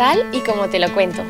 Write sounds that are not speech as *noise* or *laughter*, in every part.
tal y como te lo cuento.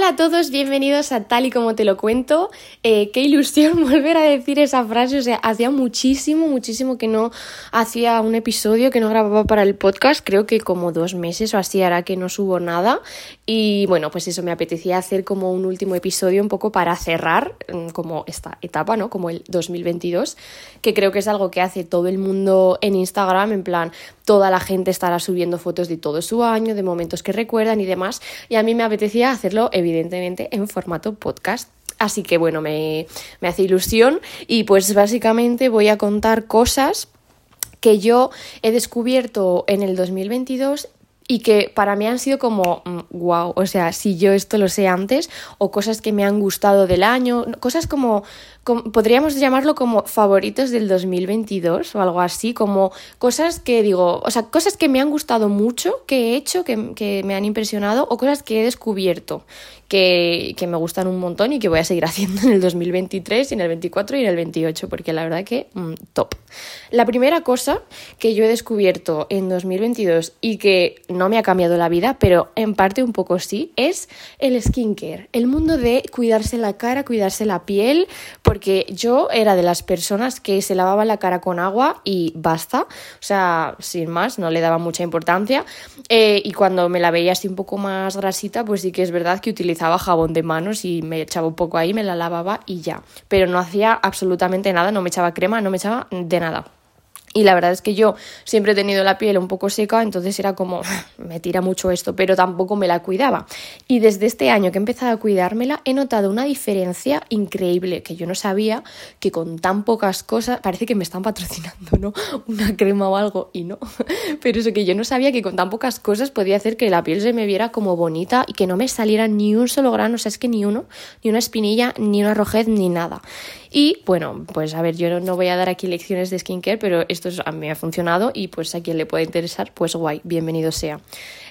Hola a todos, bienvenidos a Tal y como te lo cuento. Eh, qué ilusión *laughs* volver a decir esa frase. O sea, hacía muchísimo, muchísimo que no hacía un episodio, que no grababa para el podcast. Creo que como dos meses o así hará que no subo nada. Y bueno, pues eso, me apetecía hacer como un último episodio un poco para cerrar mm, como esta etapa, ¿no? Como el 2022, que creo que es algo que hace todo el mundo en Instagram, en plan, toda la gente estará subiendo fotos de todo su año, de momentos que recuerdan y demás. Y a mí me apetecía hacerlo evidentemente en formato podcast. Así que bueno, me, me hace ilusión y pues básicamente voy a contar cosas que yo he descubierto en el 2022 y que para mí han sido como wow, mm, o sea, si yo esto lo sé antes o cosas que me han gustado del año, cosas como podríamos llamarlo como favoritos del 2022 o algo así, como cosas que digo, o sea, cosas que me han gustado mucho, que he hecho, que, que me han impresionado, o cosas que he descubierto, que, que, me gustan un montón y que voy a seguir *laughs* haciendo en el 2023 y en el 24 y en el 28, porque la verdad que mm, top. La primera cosa que yo he descubierto en 2022 y que no me ha cambiado la vida, pero en parte un poco sí, es el skincare, el mundo de cuidarse la cara, cuidarse la piel, porque yo era de las personas que se lavaba la cara con agua y basta, o sea, sin más, no le daba mucha importancia. Eh, y cuando me la veía así un poco más grasita, pues sí que es verdad que utilizaba jabón de manos y me echaba un poco ahí, me la lavaba y ya. Pero no hacía absolutamente nada, no me echaba crema, no me echaba de nada. Y la verdad es que yo siempre he tenido la piel un poco seca, entonces era como, me tira mucho esto, pero tampoco me la cuidaba. Y desde este año que he empezado a cuidármela, he notado una diferencia increíble que yo no sabía que con tan pocas cosas, parece que me están patrocinando, ¿no? *laughs* Una crema o algo, y no. *laughs* Pero eso que yo no sabía que con tan pocas cosas podía hacer que la piel se me viera como bonita y que no me saliera ni un solo grano, o sea, es que ni uno, ni una espinilla, ni una rojez, ni nada. Y bueno, pues a ver, yo no voy a dar aquí lecciones de skincare, pero esto a mí ha funcionado y pues a quien le pueda interesar, pues guay, bienvenido sea.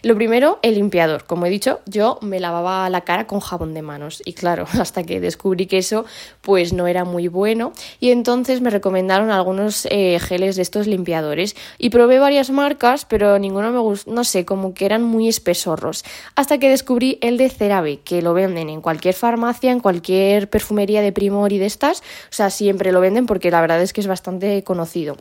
Lo primero, el limpiador. Como he dicho, yo me lavaba la cara con jabón de manos y claro, *laughs* hasta que descubrí que eso pues no era muy bueno y entonces me recomendaron algunos eh, geles de estos limpiadores y probé varias marcas, pero ninguno me gustó, no sé, como que eran muy espesorros. Hasta que descubrí el de CeraVe, que lo venden en cualquier farmacia, en cualquier perfumería de Primor y de estas, o sea, siempre lo venden porque la verdad es que es bastante conocido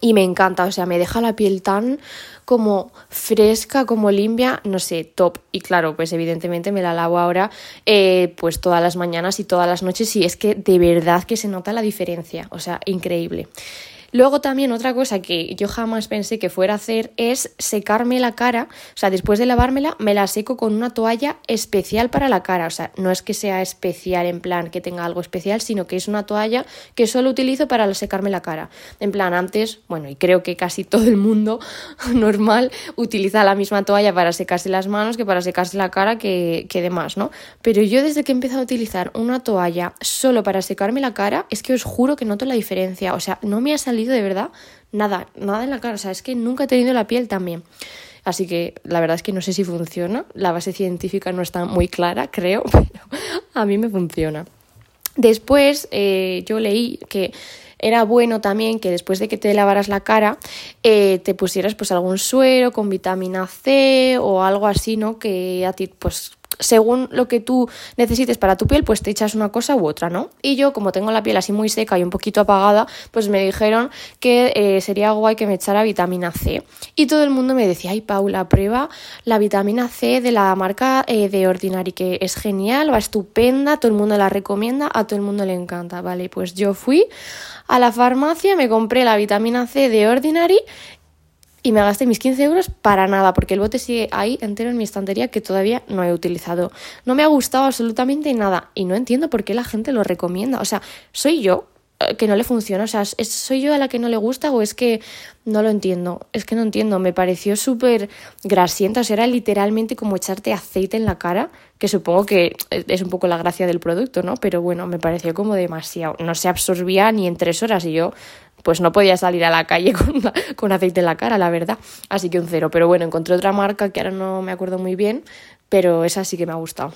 y me encanta, o sea, me deja la piel tan como fresca, como limpia, no sé, top. Y claro, pues evidentemente me la lavo ahora eh, pues todas las mañanas y todas las noches y es que de verdad que se nota la diferencia, o sea, increíble. Luego también otra cosa que yo jamás pensé que fuera a hacer es secarme la cara, o sea, después de lavármela me la seco con una toalla especial para la cara, o sea, no es que sea especial en plan que tenga algo especial, sino que es una toalla que solo utilizo para secarme la cara. En plan, antes, bueno, y creo que casi todo el mundo *laughs* normal utiliza la misma toalla para secarse las manos que para secarse la cara que, que demás, ¿no? Pero yo desde que he empezado a utilizar una toalla solo para secarme la cara, es que os juro que noto la diferencia, o sea, no me ha salido de verdad nada, nada en la cara. O sea, es que nunca he tenido la piel tan bien. Así que la verdad es que no sé si funciona. La base científica no está muy clara, *laughs* creo, pero a mí me funciona. Después eh, yo leí que era bueno también que después de que te lavaras la cara eh, te pusieras pues algún suero con vitamina C o algo así, ¿no? Que a ti pues según lo que tú necesites para tu piel, pues te echas una cosa u otra, ¿no? Y yo, como tengo la piel así muy seca y un poquito apagada, pues me dijeron que eh, sería guay que me echara vitamina C. Y todo el mundo me decía, ay Paula, prueba la vitamina C de la marca eh, de Ordinary, que es genial, va estupenda, todo el mundo la recomienda, a todo el mundo le encanta, ¿vale? Pues yo fui a la farmacia, me compré la vitamina C de Ordinary y me gasté mis 15 euros para nada, porque el bote sigue ahí entero en mi estantería que todavía no he utilizado. No me ha gustado absolutamente nada y no entiendo por qué la gente lo recomienda. O sea, soy yo eh, que no le funciona, o sea, ¿soy yo a la que no le gusta o es que no lo entiendo? Es que no entiendo, me pareció súper grasienta, o sea, era literalmente como echarte aceite en la cara, que supongo que es un poco la gracia del producto, ¿no? Pero bueno, me pareció como demasiado, no se absorbía ni en tres horas y yo pues no podía salir a la calle *laughs* con, aceite en la cara, la verdad. Así que un cero. Pero bueno, encontré otra marca que ahora no me acuerdo muy bien, pero esa sí que me ha gustado.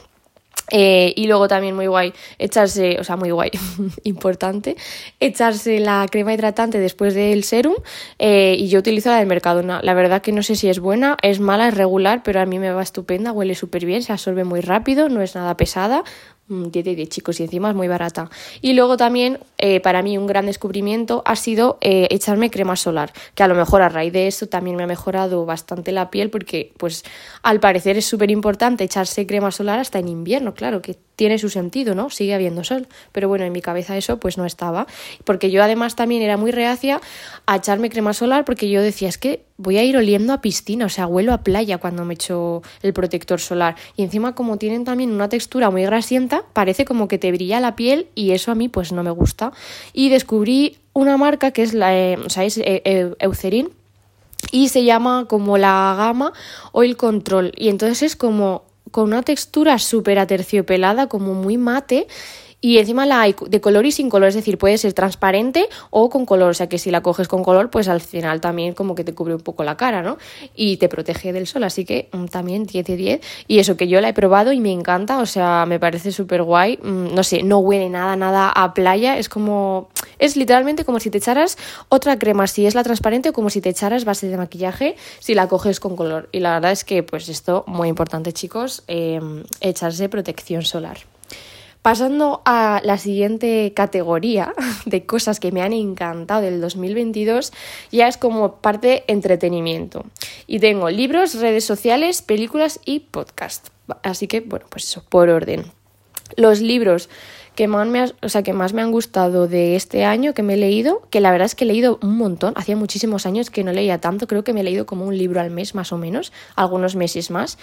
Eh, y luego también muy guay echarse, o sea, muy guay, *laughs* importante, echarse la crema hidratante después del serum. Eh, y yo utilizo la del Mercadona. La verdad que no sé si es buena, es mala, es regular, pero a mí me va estupenda, huele súper bien, se absorbe muy rápido, no es nada pesada. 10 de 10 chicos y encima es muy barata. Y luego también eh, para mí un gran descubrimiento ha sido echarme crema solar, que a lo mejor a raíz de eso también me ha mejorado bastante la piel porque pues al parecer es súper importante echarse crema solar hasta en invierno, claro, que tiene su sentido, ¿no? Sigue habiendo sol. Pero bueno, en mi cabeza eso pues no estaba. Porque yo además también era muy reacia a echarme crema solar porque yo decía, es que voy a ir oliendo a piscina, o sea, huelo a playa cuando me echo el protector solar. Y encima como tienen también una textura muy grasienta, parece como que te brilla la piel y eso a mí pues no me gusta. Y descubrí una marca que es la, eh, o sea, es eh, Eucerin y se llama como la gama Oil Control. Y entonces es como con una textura súper aterciopelada, como muy mate, y encima la hay de color y sin color, es decir, puede ser transparente o con color, o sea que si la coges con color, pues al final también como que te cubre un poco la cara, ¿no? Y te protege del sol, así que mm, también 10 de 10. Y eso que yo la he probado y me encanta, o sea, me parece súper guay, mm, no sé, no huele nada, nada a playa, es como, es literalmente como si te echaras otra crema, si es la transparente, o como si te echaras base de maquillaje, si la coges con color. Y la verdad es que, pues esto, muy importante chicos, em, echarse protección solar. Pasando a la siguiente categoría *laughs* de cosas que me han encantado del 2022, ya es como parte entretenimiento. Y tengo libros, redes sociales, películas y podcast. Así que, bueno, pues eso, por orden. Los libros que más, me o sea, que más me han gustado de este año que me he leído, que la verdad es que he leído un montón, hacía muchísimos años que no leía tanto, creo que me he leído como un libro al mes más o menos, algunos meses más.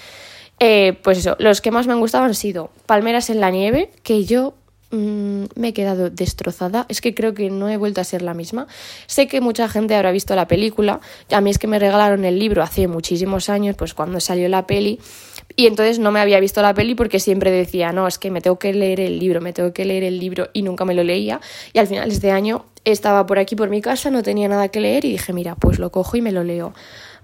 Eh, pues eso, los que más me han gustado han sido Palmeras en la nieve, que yo mm, me he quedado destrozada. Es que creo que no he vuelto a ser la misma. Sé que mucha gente habrá visto la película. A mí es que me regalaron el libro hace muchísimos años, pues cuando salió la peli. Y entonces no me había visto la peli porque siempre decía, no, es que me tengo que leer el libro, me tengo que leer el libro y nunca me lo leía. Y al final este año estaba por aquí por mi casa, no tenía nada que leer y dije, mira, pues lo cojo y me lo leo.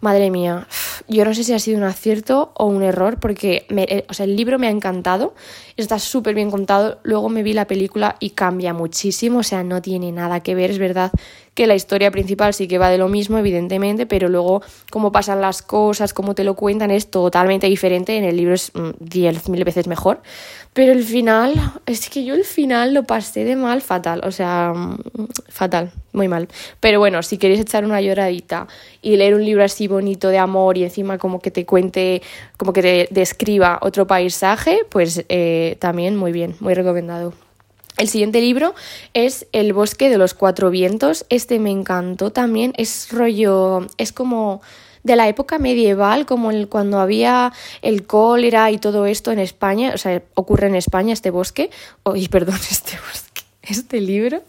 Madre mía, yo no sé si ha sido un acierto o un error porque eh, o sea, el libro me ha encantado, está súper bien contado, luego me vi la película y cambia muchísimo, o sea, no tiene nada que ver, es verdad que la historia principal sí que va de lo mismo, evidentemente, pero luego cómo pasan las cosas, cómo te lo cuentan es totalmente diferente, en el libro es mm, diez mil veces mejor, pero el final, es que yo el final lo pasé de mal fatal, o sea, mm, fatal, muy mal. Pero bueno, si queréis echar una lloradita y leer un libro así bonito de amor y encima como que te cuente, como que te describa otro paisaje, pues eh, también muy bien, muy recomendado. El siguiente libro es El bosque de los cuatro vientos. Este me encantó también. Es rollo, es como de la época medieval, como el, cuando había el cólera y todo esto en España. O sea, ocurre en España este bosque. Oye, perdón, *laughs* este bosque, este libro.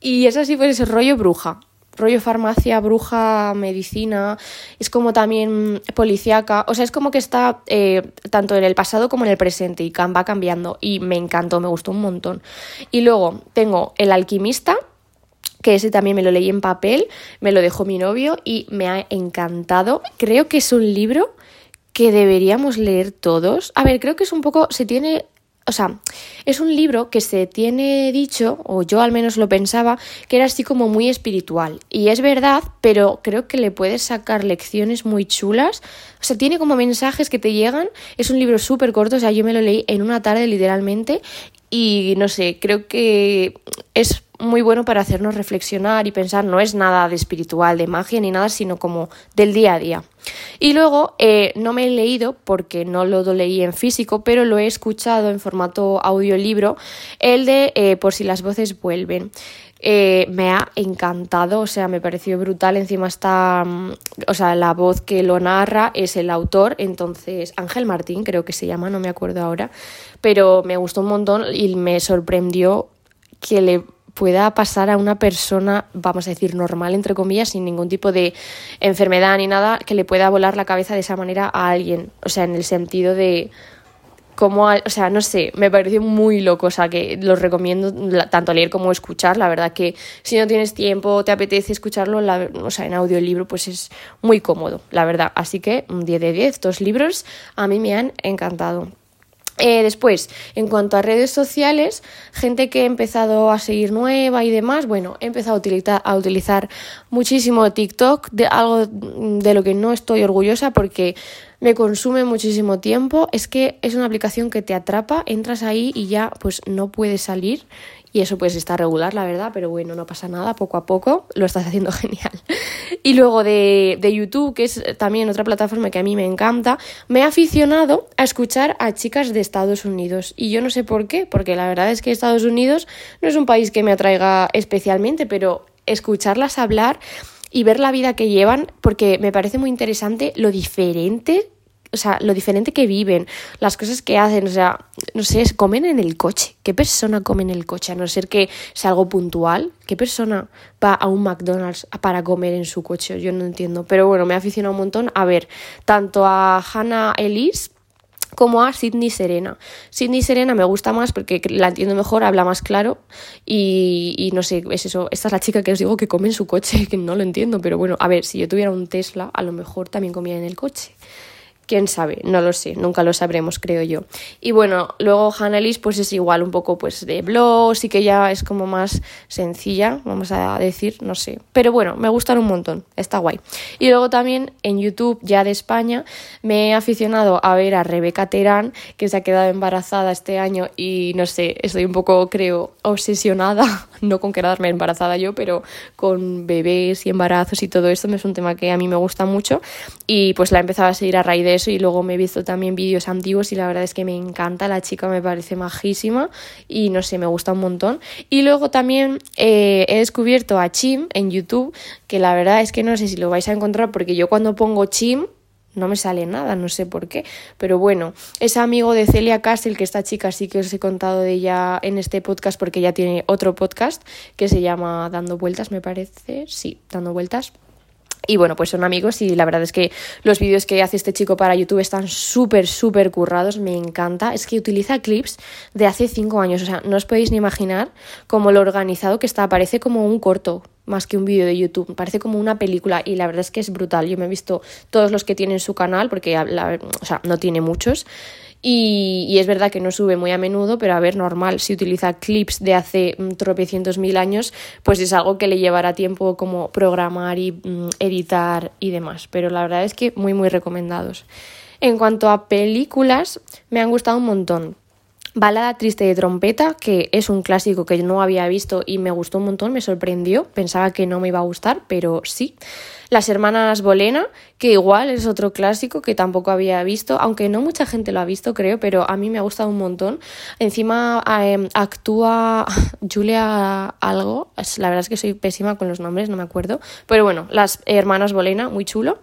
Y es así, pues ese rollo bruja rollo farmacia, bruja, medicina, es como también policíaca, o sea, es como que está eh, tanto en el pasado como en el presente y va cambiando y me encantó, me gustó un montón. Y luego tengo El alquimista, que ese también me lo leí en papel, me lo dejó mi novio y me ha encantado. Creo que es un libro que deberíamos leer todos. A ver, creo que es un poco, se tiene o sea, es un libro que se tiene dicho, o yo al menos lo pensaba, que era así como muy espiritual. Y es verdad, pero creo que le puedes sacar lecciones muy chulas. O sea, tiene como mensajes que te llegan. Es un libro súper corto, o sea, yo me lo leí en una tarde literalmente. Y no sé, creo que es muy bueno para hacernos reflexionar y pensar, no es nada de espiritual, de magia ni nada, sino como del día a día. Y luego eh, no me he leído porque no lo leí en físico, pero lo he escuchado en formato audiolibro, el de eh, Por si las voces vuelven. Eh, me ha encantado, o sea, me pareció brutal. Encima está, mm, o sea, la voz que lo narra es el autor, entonces Ángel Martín creo que se llama, no me acuerdo ahora, pero me gustó un montón y me sorprendió que le pueda pasar a una persona, vamos a decir, normal, entre comillas, sin ningún tipo de enfermedad ni nada, que le pueda volar la cabeza de esa manera a alguien. O sea, en el sentido de cómo, o sea, no sé, me pareció muy loco, o sea, que los recomiendo tanto leer como escuchar. La verdad que si no tienes tiempo, te apetece escucharlo, o sea, en audiolibro, pues es muy cómodo, la verdad. Así que 10 de 10, dos libros a mí me han encantado. Eh, después, en cuanto a redes sociales, gente que he empezado a seguir nueva y demás, bueno, he empezado a utilizar, a utilizar muchísimo TikTok, de algo de lo que no estoy orgullosa porque me consume muchísimo tiempo. Es que es una aplicación que te atrapa, entras ahí y ya pues no puedes salir y eso pues está regular, la verdad, pero bueno, no pasa nada, poco a poco lo estás haciendo *laughs* genial. Y luego de, de, YouTube, que es también otra plataforma que a mí me encanta, me he aficionado a escuchar a chicas de Estados Unidos. Y yo no sé por qué, porque la verdad es que Estados Unidos no es un país que me atraiga especialmente, pero escucharlas hablar y ver la vida que llevan, porque me parece muy interesante lo diferente o sea, lo diferente que viven, las cosas que hacen, o sea, no sé, comen en el coche. ¿Qué persona come en el coche? A no ser que sea algo puntual. ¿Qué persona va a un McDonald's para comer en su coche? Yo no entiendo. Pero bueno, me ha aficionado un montón a ver tanto a Hannah Ellis como a Sidney Serena. Sidney Serena me gusta más porque la entiendo mejor, habla más claro y, y, no sé, es eso. Esta es la chica que os digo que come en su coche, *laughs* que no lo entiendo, pero bueno, a ver, si yo tuviera un Tesla, a lo mejor también comía en el coche quién sabe, no lo sé, nunca lo sabremos, creo yo. Y bueno, luego Hanelis pues es igual un poco pues de blogs y que ya es como más sencilla, vamos a decir, no sé. Pero bueno, me gustan un montón, está guay. Y luego también en YouTube, ya de España, me he aficionado a ver a Rebeca Terán, que se ha quedado embarazada este año y no sé, estoy un poco, creo, obsesionada, *laughs* no con quedarme embarazada yo, pero con bebés y embarazos y todo esto, es un tema que a mí me gusta mucho y pues la he empezado a seguir a raíz de y luego me he visto también vídeos antiguos y la verdad es que me encanta, la chica me parece majísima y no sé, me gusta un montón. Y luego también eh, he descubierto a Chim en YouTube, que la verdad es que no sé si lo vais a encontrar porque yo cuando pongo Chim no me sale nada, no sé por qué. Pero bueno, es amigo de Celia Castle, que esta chica sí que os he contado de ella en este podcast porque ya tiene otro podcast que se llama Dando Vueltas, me parece. Sí, Dando Vueltas. Y bueno, pues son amigos y la verdad es que los vídeos que hace este chico para YouTube están súper, súper currados, me encanta. Es que utiliza clips de hace cinco años, o sea, no os podéis ni imaginar cómo lo organizado que está, parece como un corto más que un vídeo de YouTube, parece como una película y la verdad es que es brutal. Yo me he visto todos los que tienen su canal porque o sea, no tiene muchos y, es verdad que no sube muy a menudo, pero a ver, normal, si utiliza clips de hace mm, tropecientos mil años, pues es algo que le llevará tiempo como programar y mm, editar y demás. Pero la verdad es que muy, muy recomendados. En cuanto a películas, me han gustado un montón. Balada triste de trompeta, que es un clásico que no había visto y me gustó un montón, me sorprendió, pensaba que no me iba a gustar, pero sí. Las hermanas Bolena, que igual es otro clásico que tampoco había visto, aunque no mucha gente lo ha visto, creo, pero a mí me ha gustado un montón. Encima em, actúa *laughs* Julia algo, la verdad es que soy pésima con los nombres, no me acuerdo, pero bueno, las hermanas Bolena, muy chulo.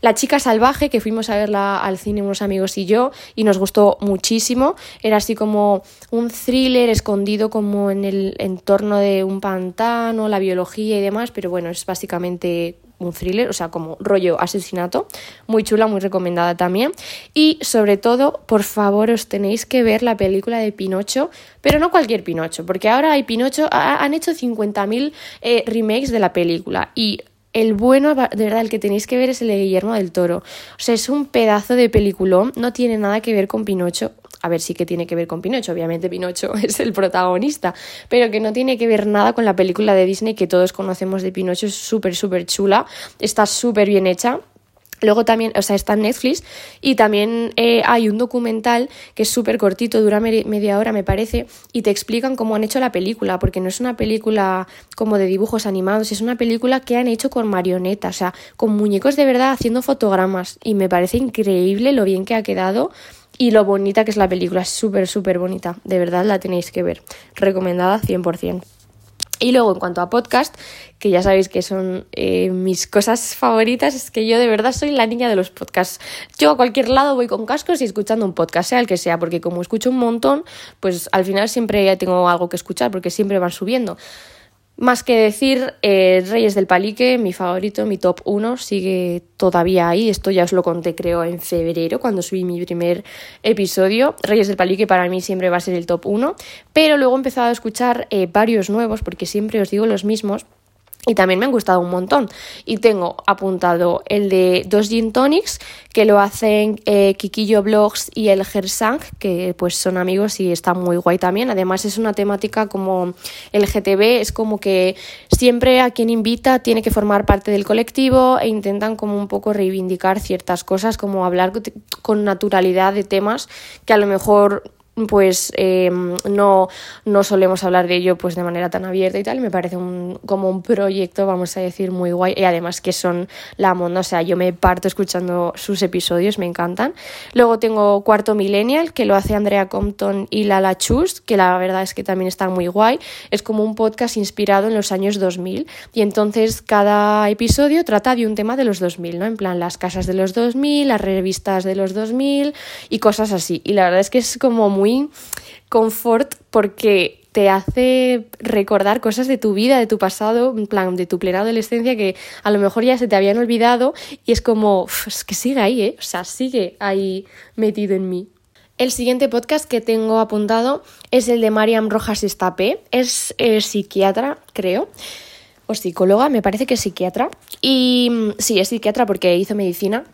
La chica salvaje, que fuimos a verla al cine unos amigos y yo, y nos gustó muchísimo, era así como un thriller escondido como en el entorno de un pantano, la biología y demás, pero bueno, es básicamente un thriller, o sea, como rollo asesinato, muy chula, muy recomendada también. Y sobre todo, por favor, os tenéis que ver la película de Pinocho, pero no cualquier Pinocho, porque ahora hay Pinocho, han hecho 50.000 eh, remakes de la película y el bueno, de verdad, el que tenéis que ver es el de Guillermo del Toro. O sea, es un pedazo de peliculón, no tiene nada que ver con Pinocho a ver, sí que tiene que ver con Pinocho, obviamente Pinocho *laughs* es el protagonista, pero que no tiene que ver nada con la película de Disney que todos conocemos de Pinocho, es súper, súper chula, está súper bien hecha. Luego también, o sea, está en Netflix y también eh, hay un documental que es súper cortito, dura media hora me parece, y te explican cómo han hecho la película, porque no es una película como de dibujos animados, es una película que han hecho con marionetas, o sea, con muñecos de verdad haciendo fotogramas y me parece increíble lo bien que ha quedado y lo bonita que es la película, es súper, súper bonita, de verdad la tenéis que ver, recomendada 100%. Y luego en cuanto a podcast, que ya sabéis que son eh, mis cosas favoritas, es que yo de verdad soy la niña de los podcasts. Yo a cualquier lado voy con cascos y escuchando un podcast, sea el que sea, porque como escucho un montón, pues al final siempre tengo algo que escuchar, porque siempre van subiendo. Más que decir, eh, Reyes del Palique, mi favorito, mi top 1, sigue todavía ahí. Esto ya os lo conté, creo, en febrero, cuando subí mi primer episodio. Reyes del Palique para mí siempre va a ser el top 1. Pero luego he empezado a escuchar eh, varios nuevos, porque siempre os digo los mismos. Y también me han gustado un montón. Y tengo apuntado el de dos gin tonics que lo hacen eh, Kikillo Blogs y el Gersang, que pues son amigos y está muy guay también. Además es una temática como el GTB, es como que siempre a quien invita tiene que formar parte del colectivo e intentan como un poco reivindicar ciertas cosas, como hablar con naturalidad de temas que a lo mejor pues em, no, no solemos hablar de ello pues de manera tan abierta y tal, me parece un, como un proyecto, vamos a decir, muy guay y además que son la monda, o sea, yo me parto escuchando sus episodios, me encantan. Luego tengo Cuarto Millennial, que lo hace Andrea Compton y Lala Chus, que la verdad es que también está muy guay, es como un podcast inspirado en los años 2000 y entonces cada episodio trata de un tema de los 2000, ¿no? En plan las casas de los 2000, las revistas de los 2000 y cosas así. Y la verdad es que es como muy confort porque te hace recordar cosas de tu vida, de tu pasado, en plan, de tu plena adolescencia que a lo mejor ya se te habían olvidado y es como, es que sigue ahí, ¿eh? O sea, sigue ahí metido en mí. El siguiente podcast que tengo apuntado es el de Mariam Rojas Estapé, es eh, psiquiatra, creo, o psicóloga, me parece que es psiquiatra. Y mm, sí, es psiquiatra porque hizo medicina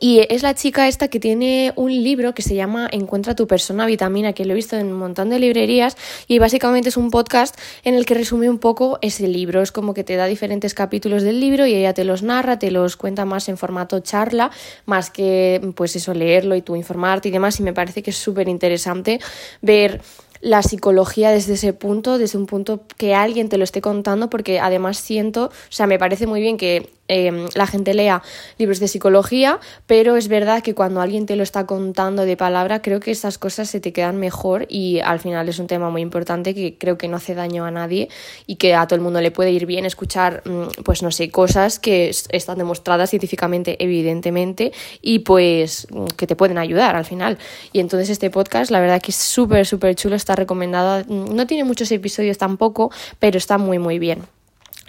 y es la chica esta que tiene un libro que se llama Encuentra tu persona vitamina, que lo he visto en un montón de librerías y básicamente es un podcast en el que resume un poco ese libro. Es como que te da diferentes capítulos del libro y ella te los narra, te los cuenta más en formato charla, más que pues eso, leerlo y tú informarte y demás. Y me parece que es súper interesante ver la psicología desde ese punto, desde un punto que alguien te lo esté contando, porque además siento, o sea, me parece muy bien que em, la gente lea libros de psicología, pero es verdad que cuando alguien te lo está contando de palabra, creo que esas cosas se te quedan mejor y al final es un tema muy importante que creo que no hace daño a nadie y que a todo el mundo le puede ir bien escuchar, mm, pues no sé, cosas que están demostradas científicamente, evidentemente, y pues mm, que te pueden ayudar al final. Y entonces este podcast, la verdad que es súper, súper chulo está recomendado. No tiene muchos episodios tampoco, pero está muy, muy bien.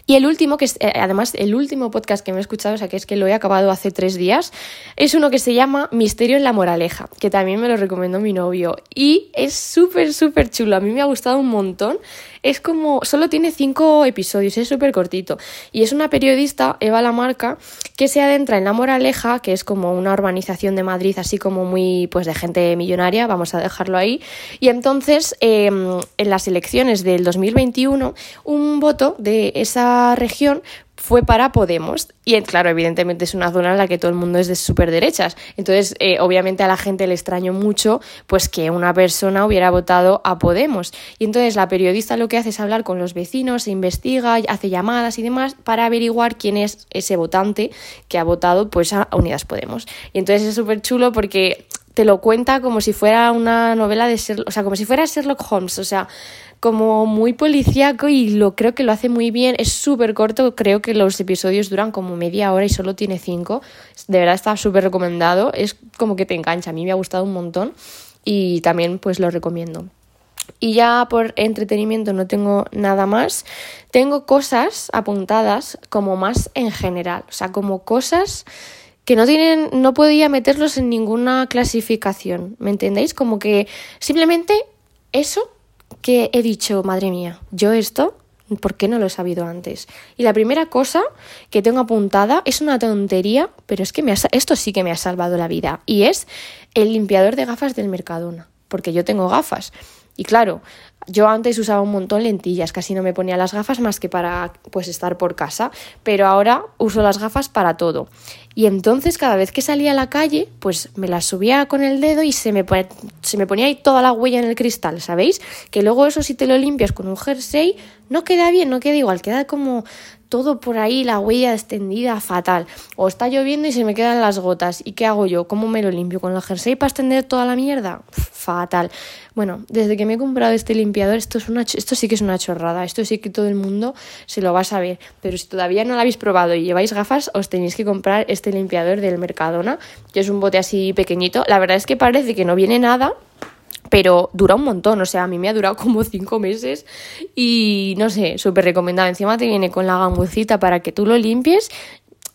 Y el último, que es eh, además el último podcast que me he escuchado, o sea que es que lo he acabado hace tres días, es uno que se llama Misterio en la Moraleja, que también me lo recomendó mi novio. Y es súper, súper chulo. A mí me ha gustado un montón. Es como, solo tiene cinco episodios, es súper cortito. Y es una periodista, Eva Lamarca, que se adentra en La Moraleja, que es como una urbanización de Madrid, así como muy, pues de gente millonaria, vamos a dejarlo ahí. Y entonces, em, en las elecciones del 2021, un voto de esa región fue para Podemos. Y claro, evidentemente es una zona en la que todo el mundo es de súper derechas. Entonces, eh, obviamente a la gente le extrañó mucho pues que una persona hubiera votado a Podemos. Y entonces la periodista lo que hace es hablar con los vecinos, se investiga, hace llamadas y demás para averiguar quién es ese votante que ha votado pues a Unidas Podemos. Y entonces es súper chulo porque te lo cuenta como si fuera una novela de Sherlock, o sea, como si fuera Sherlock Holmes, o sea, como muy policíaco y lo creo que lo hace muy bien. Es súper corto, creo que los episodios duran como media hora y solo tiene cinco. De verdad está súper recomendado, es como que te engancha, a mí me ha gustado un montón y también pues lo recomiendo. Y ya por entretenimiento no tengo nada más. Tengo cosas apuntadas como más en general, o sea, como cosas que no tienen, no podía meterlos en ninguna clasificación, ¿me entendéis? Como que simplemente eso que he dicho, madre mía, yo esto, ¿por qué no lo he sabido antes? Y la primera cosa que tengo apuntada es una tontería, pero es que me esto sí que me ha salvado la vida, y es el limpiador de gafas del Mercadona, porque yo tengo gafas. Y claro, yo antes usaba un montón lentillas, casi no me ponía las gafas más que para pues estar por casa, pero ahora uso las gafas para todo. Y entonces cada vez que salía a la calle, pues me las subía con el dedo y se me, se me ponía ahí toda la huella en el cristal, ¿sabéis? Que luego eso si te lo limpias con un jersey no queda bien, no queda igual, queda como todo por ahí, la huella extendida, fatal. O está lloviendo y se me quedan las gotas. ¿Y qué hago yo? ¿Cómo me lo limpio? ¿Con el jersey para extender toda la mierda? Fatal. Bueno, desde que me he comprado este limpiador, esto, es una, esto sí que es una chorrada. Esto sí que todo el mundo se lo va a saber. Pero si todavía no lo habéis probado y lleváis gafas, os tenéis que comprar este limpiador del Mercadona, que es un bote así pequeñito. La verdad es que parece que no viene nada, pero dura un montón, o sea, a mí me ha durado *laughs* como cinco meses y no sé, súper recomendado. Encima te viene con la gamucita para que tú lo limpies.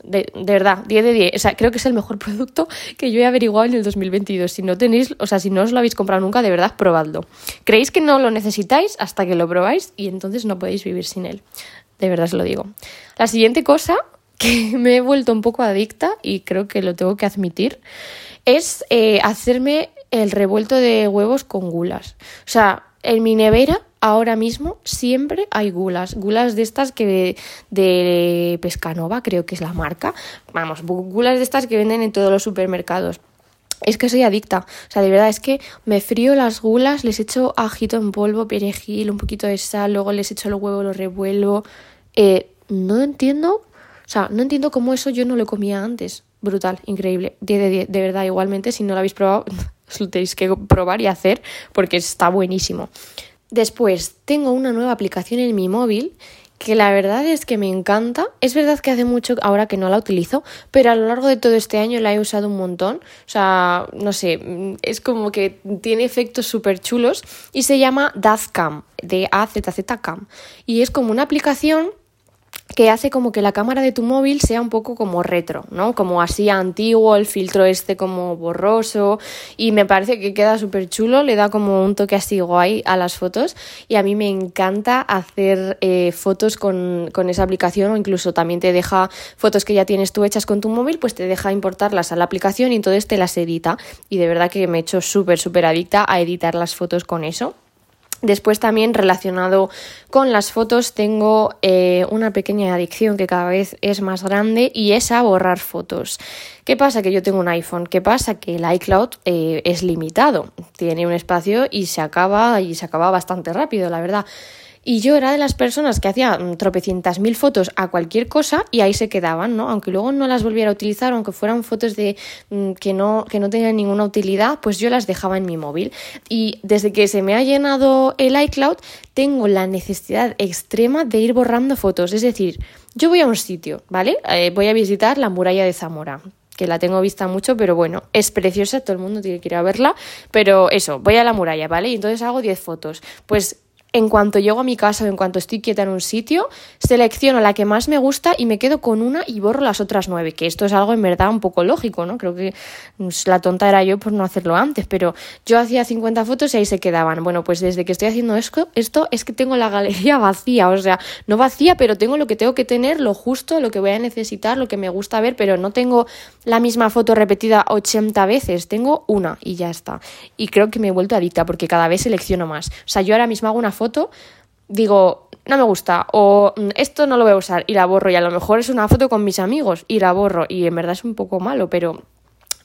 De, verdad, 10 de 10. O sea, creo que es el mejor *laughs* producto que yo he averiguado en el 2022. Si no tenéis, o sea, si no os lo habéis comprado nunca, de verdad, probadlo. Creéis que no lo necesitáis hasta que lo probáis y entonces no podéis vivir sin él. de verdad os lo digo. La siguiente cosa *laughs* que me he vuelto un poco adicta y creo que lo tengo que admitir es eh, hacerme el revuelto de huevos con gulas. O sea, en mi nevera ahora mismo siempre hay gulas, gulas de estas que de Pescanova, creo que es la marca. Vamos, gulas de estas que venden en todos los supermercados. Es que soy adicta, o sea, de verdad es que me frío las gulas, les echo ajito en polvo, perejil, un poquito de sal, luego les echo el huevo, lo revuelvo. Eh, no entiendo, o sea, no entiendo cómo eso yo no lo comía antes. Brutal, increíble, 10 de 10, de verdad, igualmente, si no lo habéis probado, *laughs* lo tenéis que probar y hacer porque está buenísimo. Después, tengo una nueva aplicación en mi móvil que la verdad es que me encanta. Es verdad que hace mucho ahora que no la utilizo, pero a lo largo de todo este año la he usado un montón. O sea, no sé, es como que tiene efectos súper chulos y se llama Dazcam, de A-Z-Z-Cam. Y es como una aplicación que hace como que la cámara de tu móvil sea un poco como retro, ¿no? Como así antiguo, el filtro este como borroso y me parece que queda súper chulo, le da como un toque así guay a las fotos y a mí me encanta hacer eh, fotos con, con, esa aplicación o incluso también te deja fotos que ya tienes tú hechas con tu móvil, pues te deja importarlas a la aplicación y entonces te las edita y de verdad que me he hecho súper, súper adicta a editar las fotos con eso. Después también relacionado con las fotos tengo eh, una pequeña adicción que cada vez es más grande y es a borrar fotos. ¿Qué pasa? Que yo tengo un iPhone. ¿Qué pasa? Que el iCloud eh, es limitado. Tiene un espacio y se acaba y se acaba bastante rápido, la verdad. Y yo era de las personas que hacía mm, tropecientas mil fotos a cualquier cosa y ahí se quedaban, ¿no? Aunque luego no las volviera a utilizar, aunque fueran fotos de mm, que no, que no tenían ninguna utilidad, pues yo las dejaba en mi móvil. Y desde que se me ha llenado el iCloud, tengo la necesidad extrema de ir borrando fotos. Es decir, yo voy a un sitio, ¿vale? Eh, voy a visitar la muralla de Zamora que la tengo vista mucho, pero bueno, es preciosa, todo el mundo tiene que ir a verla, pero eso, voy a la muralla, ¿vale? Y entonces hago 10 fotos. Pues en cuanto llego a mi casa o en cuanto estoy quieta en un sitio, selecciono la que más me gusta y me quedo con una y borro las otras nueve, que esto es algo en verdad un poco lógico, ¿no? Creo que pues, la tonta era yo por no hacerlo antes, pero yo hacía 50 fotos y ahí se quedaban. Bueno, pues desde que estoy haciendo esto, esto es que tengo la galería *laughs* vacía, o sea, no vacía, pero tengo lo que tengo que tener, lo justo, lo que voy a necesitar, lo que me gusta ver, pero no tengo la misma foto repetida 80 veces, tengo una y ya está. Y creo que me he vuelto adicta porque cada vez selecciono más. O sea, yo ahora mismo hago una foto foto, digo, no me gusta o mm, esto no lo voy a usar y la borro y a lo mejor es una foto con mis amigos y la borro y en verdad es un poco malo, pero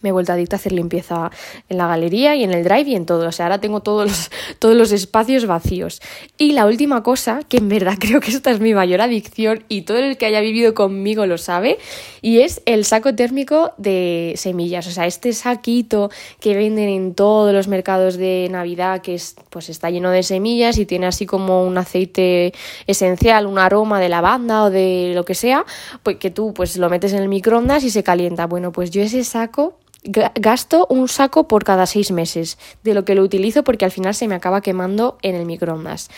me he vuelto adicta a hacer limpieza en la galería y en el drive y en todo. O sea, ahora tengo todos los, *laughs* todos los espacios vacíos. Y la última cosa, que en verdad *laughs* creo que esta es mi mayor adicción y todo el que haya vivido conmigo lo sabe, y es el saco térmico de semillas. O sea, este saquito que venden en todos los mercados de Navidad, que es, pues está lleno de semillas y tiene así como un aceite esencial, un aroma de lavanda o de lo que sea, pues que tú pues lo metes en el microondas y se calienta. Bueno, pues yo ese saco gasto un saco por cada seis meses de lo que lo utilizo porque al final se me acaba quemando en el microondas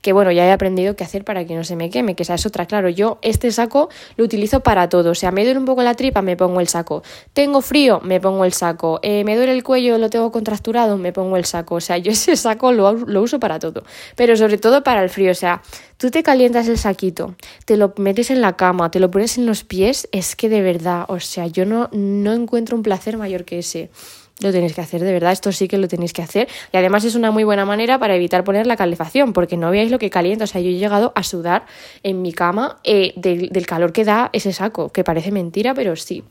que bueno, ya he aprendido qué hacer para que no se me queme, que esa es otra, claro, yo este saco lo utilizo para todo, o sea, me duele un poco la tripa, me pongo el saco, tengo frío, me pongo el saco, eh, me duele el cuello, lo tengo contracturado, me pongo el saco, o sea, yo *laughs* ese saco lo, lo uso para todo, pero sobre todo para el frío, o sea, tú te calientas el saquito, te lo metes en la cama, te lo pones en los pies, es que de verdad, o sea, yo no, no encuentro un placer mayor que ese lo tenéis que hacer, de verdad, esto sí que lo tenéis que hacer. Y además es una muy buena manera para evitar poner la calefacción, porque no veáis lo que calienta. O sea, yo he llegado a sudar en mi cama eh, del calor que da ese saco, que parece mentira, pero sí.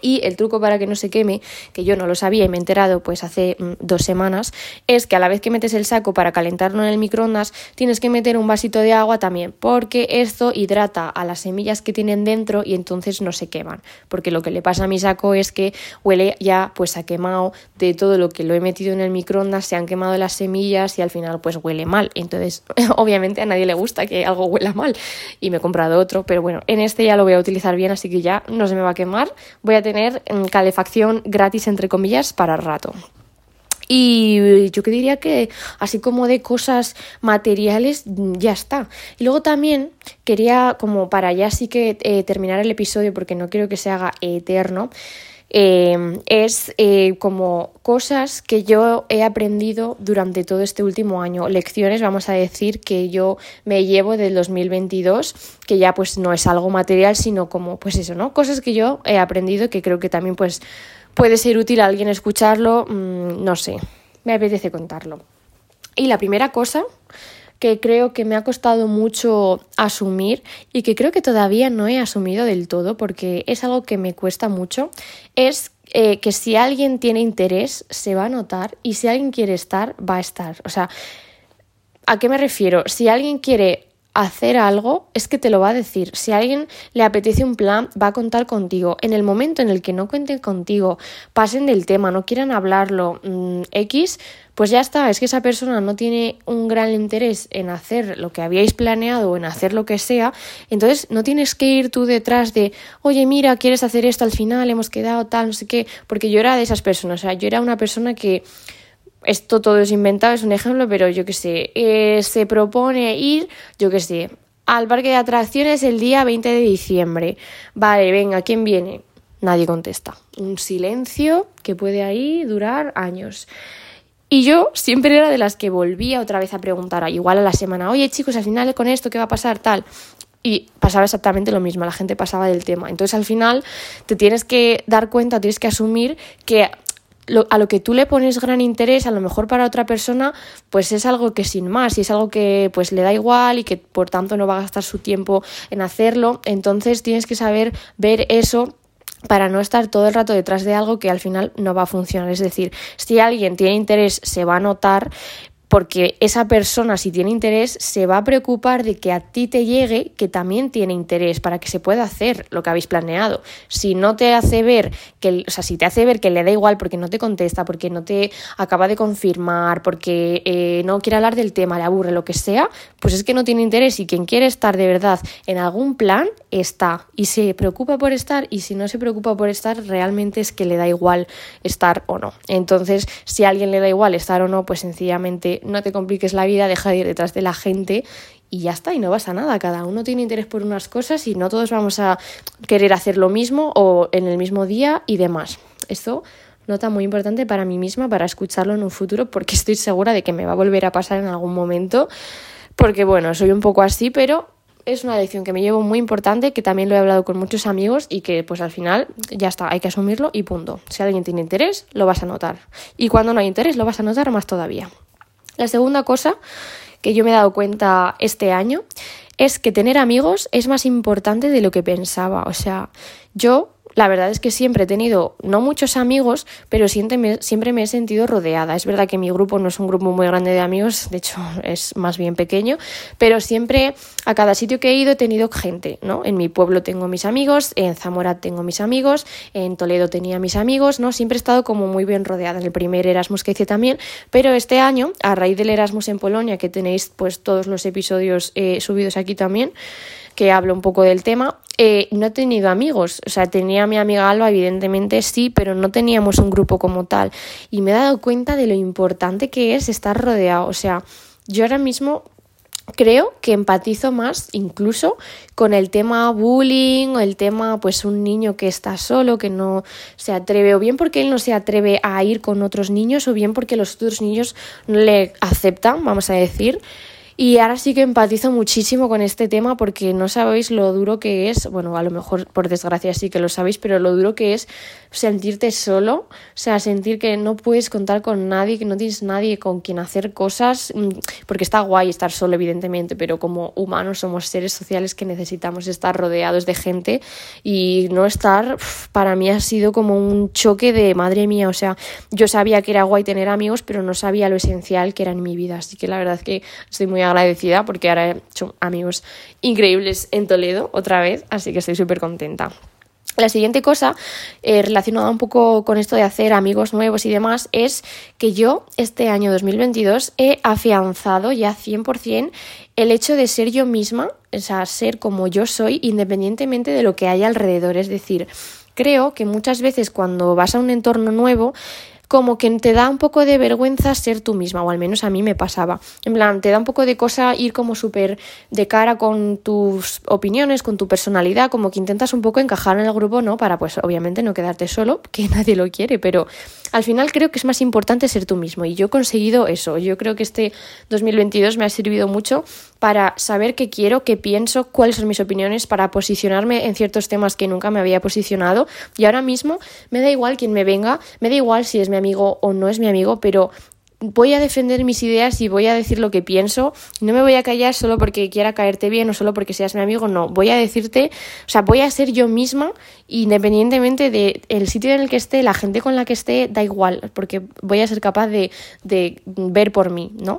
Y el truco para que no se queme, que yo no lo sabía y me he enterado pues hace mm, dos semanas, es que a la vez que metes el saco para calentarlo en el microondas, tienes que meter un vasito de agua también, porque esto hidrata a las semillas que tienen dentro y entonces no se queman. Porque lo que le pasa a mi saco es que huele ya pues a quemado de todo lo que lo he metido en el microondas, se han quemado las semillas y al final pues huele mal. Entonces, *laughs* obviamente a nadie le gusta que algo huela mal y me he comprado otro, pero bueno, en este ya lo voy a utilizar bien, así que ya no se me va a quemar. Voy a tener mm, calefacción gratis, entre comillas, para rato. Y yo que diría que así como de cosas materiales mm, ya está. Y luego también quería como para ya sí que eh, terminar el episodio porque no quiero que se haga eterno. Eh, es eh, como cosas que yo he aprendido durante todo este último año, lecciones, vamos a decir, que yo me llevo del 2022, que ya pues no es algo material, sino como pues eso, ¿no? Cosas que yo he aprendido que creo que también pues puede ser útil a alguien escucharlo, mm, no sé, me apetece contarlo. Y la primera cosa que creo que me ha costado mucho asumir y que creo que todavía no he asumido del todo porque es algo que me cuesta mucho, es eh, que si alguien tiene interés se va a notar y si alguien quiere estar, va a estar. O sea, ¿a qué me refiero? Si alguien quiere hacer algo, es que te lo va a decir. Si a alguien le apetece un plan, va a contar contigo. En el momento en el que no cuenten contigo, pasen del tema, no quieran hablarlo, mm, X, pues ya está, es que esa persona no tiene un gran interés en hacer lo que habíais planeado o en hacer lo que sea, entonces no tienes que ir tú detrás de, oye, mira, quieres hacer esto al final, hemos quedado tal, no sé qué, porque yo era de esas personas, o sea, yo era una persona que esto todo es inventado, es un ejemplo, pero yo qué sé, eh, se propone ir, yo qué sé, al parque de atracciones el día 20 de diciembre. Vale, venga, ¿quién viene? Nadie contesta. Un silencio que puede ahí durar años. Y yo siempre era de las que volvía otra vez a preguntar, igual a la semana, oye chicos, al final con esto, ¿qué va a pasar? Tal. Y pasaba exactamente lo mismo, la gente pasaba del tema. Entonces al final te tienes que dar cuenta, tienes que asumir que a lo que tú le pones gran interés, a lo mejor para otra persona, pues es algo que sin más y es algo que pues le da igual y que por tanto no va a gastar su tiempo en hacerlo. Entonces tienes que saber ver eso para no estar todo el rato detrás de algo que al final no va a funcionar. Es decir, si alguien tiene interés, se va a notar, porque esa persona, si tiene interés, se va a preocupar de que a ti te llegue que también tiene interés para que se pueda hacer lo que habéis planeado. Si no te hace ver que, o sea, si te hace ver que le da igual porque no te contesta, porque no te acaba de confirmar, porque eh, no quiere hablar del tema, le aburre, lo que sea, pues es que no tiene interés y quien quiere estar de verdad en algún plan está y se preocupa por estar y si no se preocupa por estar, realmente es que le da igual estar o no. Entonces, si a alguien le da igual estar o no, pues sencillamente no te compliques la vida, deja de ir detrás de la gente y ya está, y no pasa nada. Cada uno tiene interés por unas cosas y no todos vamos a querer hacer lo mismo o en el mismo día y demás. Esto nota muy importante para mí misma, para escucharlo en un futuro, porque estoy segura de que me va a volver a pasar en algún momento. Porque bueno, soy un poco así, pero es una lección que me llevo muy importante, que también lo he hablado con muchos amigos y que pues al final ya está, hay que asumirlo y punto. Si alguien tiene interés, lo vas a notar. Y cuando no hay interés, lo vas a notar más todavía. La segunda cosa que yo me he dado cuenta este año es que tener amigos es más importante de lo que pensaba. O sea, yo la verdad es que siempre he tenido, no muchos amigos, pero siempre me, siempre me he sentido rodeada. Es verdad que mi grupo no es un grupo muy grande de amigos, de hecho *laughs* es más bien pequeño, pero siempre a cada sitio que he ido he tenido gente, ¿no? En mi pueblo tengo mis amigos, en Zamora tengo mis amigos, en Toledo tenía mis amigos, ¿no? Siempre he estado como muy bien rodeada. En el primer Erasmus que hice también, pero este año, a raíz del Erasmus en Polonia, que tenéis pues todos los episodios eh, subidos aquí también, que hablo un poco del tema, eh, no he tenido amigos. O sea, tenía a mi amiga Alba, evidentemente sí, pero no teníamos un grupo como tal. Y me he dado cuenta de lo importante que es estar rodeado. O sea, yo ahora mismo creo que empatizo más incluso con el tema bullying o el tema pues un niño que está solo, que no se atreve o bien porque él no se atreve a ir con otros niños o bien porque los otros niños no le aceptan, vamos a decir. Y ahora sí que empatizo muchísimo con este tema porque no sabéis lo duro que es, bueno, a lo mejor por desgracia sí que lo sabéis, pero lo duro que es sentirte solo, o sea, sentir que no puedes contar con nadie, que no tienes nadie con quien hacer cosas, mm, porque está guay estar solo, evidentemente, pero como humanos somos seres sociales que necesitamos estar rodeados de gente y no estar, para mí ha sido como un choque de madre mía, o sea, yo sabía que era guay tener amigos, pero no sabía lo esencial que era en mi vida, así que la verdad es que estoy muy agradecida porque ahora he hecho amigos increíbles en Toledo otra vez, así que estoy súper contenta. La siguiente cosa, eh, relacionada un poco con esto de hacer amigos nuevos y demás, es que yo este año 2022 he afianzado ya 100% el hecho de ser yo misma, o sea, ser como yo soy, independientemente de lo que haya alrededor. Es decir, creo que muchas veces cuando vas a un entorno nuevo, como que te da un poco de vergüenza ser tú misma, o al menos a mí me pasaba. En plan, te da un poco de cosa ir como súper de cara con tus opiniones, con tu personalidad, como que intentas un poco encajar en el grupo, ¿no? Para pues obviamente no quedarte solo, *laughs* que nadie lo quiere, pero al final creo que es más importante ser tú mismo y yo he conseguido eso. Yo creo que este 2022 me ha servido mucho para saber qué quiero, qué pienso, cuáles son mis opiniones, para posicionarme en ciertos temas que nunca me había posicionado y ahora mismo me da igual quién me venga, me da igual si es mi amigo o no es mi amigo, pero voy a defender mis ideas y voy a decir lo que pienso. No me voy a callar solo porque quiera caerte bien o solo porque seas mi amigo, no. Voy a decirte, o sea, voy a ser yo misma independientemente del el sitio en el que esté, la gente con la que esté, da igual, porque voy a ser capaz de, de ver por mí, ¿no?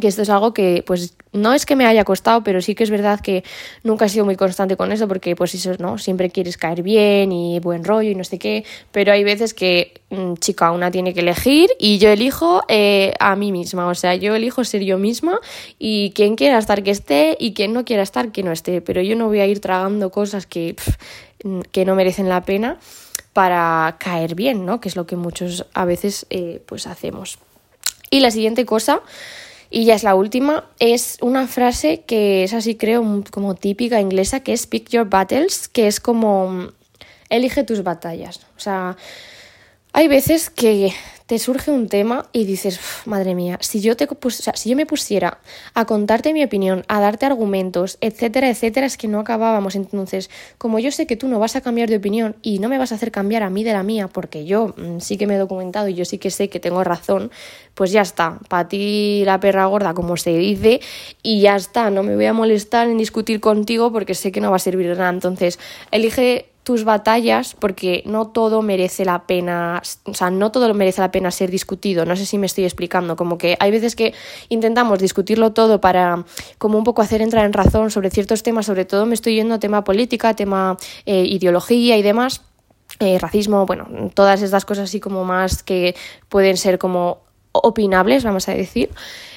Que esto es algo que pues no es que me haya costado, pero sí que es verdad que nunca he sido muy constante con eso porque pues eso, ¿no? Siempre quieres caer bien y buen rollo y no sé qué, pero hay veces que, mm, chica, una tiene que elegir y yo elijo eh, a mí misma, o sea, yo elijo ser yo misma y quien quiera estar que esté y quien no quiera estar que no esté, pero yo no voy a ir tragando cosas que, que no merecen la pena para caer bien, ¿no? Que es lo que muchos a veces eh, pues hacemos. Y la siguiente cosa y ya es la última, es una frase que es así creo como típica inglesa, que es pick your battles, que es como elige tus batallas. O sea, hay veces que te surge un tema y dices, madre mía, si yo, te, si yo me pusiera a contarte mi opinión, a darte argumentos, etcétera, etcétera, es que no acabábamos. Entonces, como yo sé que tú no vas a cambiar de opinión y no me vas a hacer cambiar a mí de la mía, porque yo mm, sí que me he documentado y yo sí que sé que tengo razón, pues ya está, para ti la perra gorda, como se dice, y ya está, no me voy a molestar en discutir contigo porque sé que no va a servir nada. Entonces, elige tus batallas porque no todo merece la pena, o sea, no todo merece la pena ser discutido, no sé si me estoy explicando, como que hay veces que intentamos discutirlo todo para como un poco hacer entrar en razón sobre ciertos temas, sobre todo me estoy yendo a tema política, tema eh, ideología y demás, eh, racismo, bueno, todas estas cosas así como más que pueden ser como opinables, vamos a decir.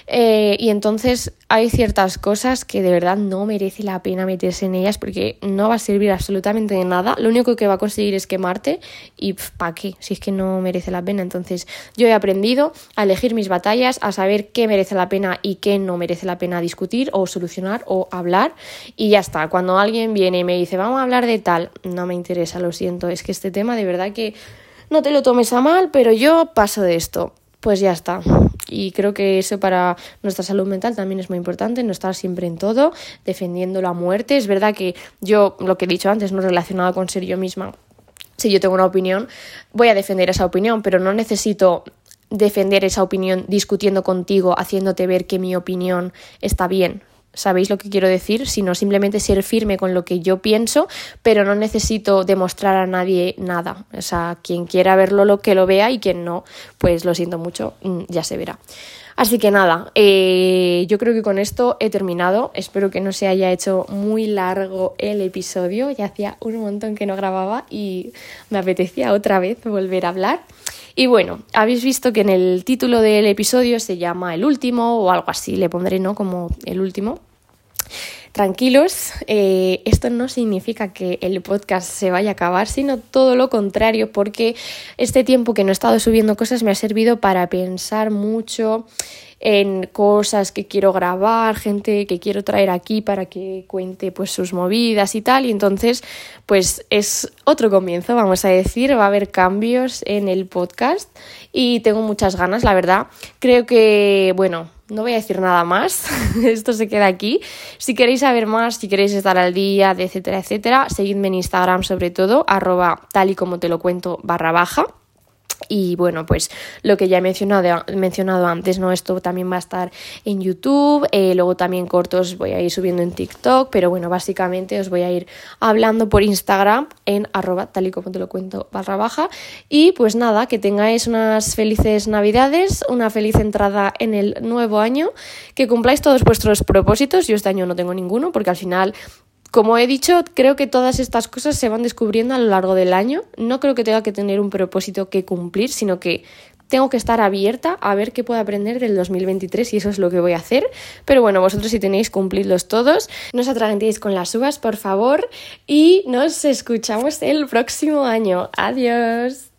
Eh, y entonces hay ciertas cosas que de verdad no merece la pena meterse en ellas porque no va a servir absolutamente de nada. Lo único que va a conseguir es quemarte y ¿para qué? Si es que no merece la pena. Entonces yo he aprendido a elegir mis batallas, a saber qué merece la pena y qué no merece la pena discutir o solucionar o hablar y ya está. Cuando alguien viene y me dice vamos a hablar de tal, no me interesa, lo siento. Es que este tema de verdad que no te lo tomes a mal, pero yo paso de esto pues ya está. Y creo que eso para nuestra salud mental también es muy importante, no estar siempre en todo, defendiendo la muerte. Es verdad que yo, lo que he dicho antes, no relacionado con ser yo misma, si yo tengo una opinión, voy a defender esa opinión, pero no necesito defender esa opinión discutiendo contigo, haciéndote ver que mi opinión está bien sabéis lo que quiero decir, sino simplemente ser firme con lo que yo pienso, pero no necesito demostrar a nadie nada. O sea, quien quiera verlo, lo que lo vea y quien no, pues lo siento mucho, mm, ya se verá. Así que nada, eh, yo creo que con esto he terminado. Espero que no se haya hecho muy largo el episodio. Ya hacía un montón que no grababa y me apetecía otra vez volver a hablar. Y bueno, habéis visto que en el título del episodio se llama El último o algo así, le pondré, ¿no? Como el último. Tranquilos, eh, esto no significa que el podcast se vaya a acabar, sino todo lo contrario, porque este tiempo que no he estado subiendo cosas me ha servido para pensar mucho en cosas que quiero grabar, gente que quiero traer aquí para que cuente pues sus movidas y tal. Y entonces, pues es otro comienzo, vamos a decir, va a haber cambios en el podcast y tengo muchas ganas, la verdad. Creo que, bueno, no voy a decir nada más, *laughs* esto se queda aquí. Si queréis saber más, si queréis estar al día, etcétera, etcétera, seguidme en Instagram sobre todo, arroba tal y como te lo cuento barra baja. Y bueno, pues lo que ya he mencionado, mencionado antes, ¿no? Esto también va a estar en YouTube, eh, luego también cortos voy a ir subiendo en TikTok, pero bueno, básicamente os voy a ir hablando por Instagram en arroba tal y como te lo cuento barra baja. Y pues nada, que tengáis unas felices navidades, una feliz entrada en el nuevo año, que cumpláis todos vuestros propósitos. Yo este año no tengo ninguno, porque al final como he dicho, creo que todas estas cosas se van descubriendo a lo largo del año. No creo que tenga que tener un propósito que cumplir, sino que tengo que estar abierta a ver qué puedo aprender del 2023 y eso es lo que voy a hacer. Pero bueno, vosotros si tenéis, cumplidlos todos. No os atragantéis con las uvas, por favor. Y nos escuchamos el próximo año. Adiós.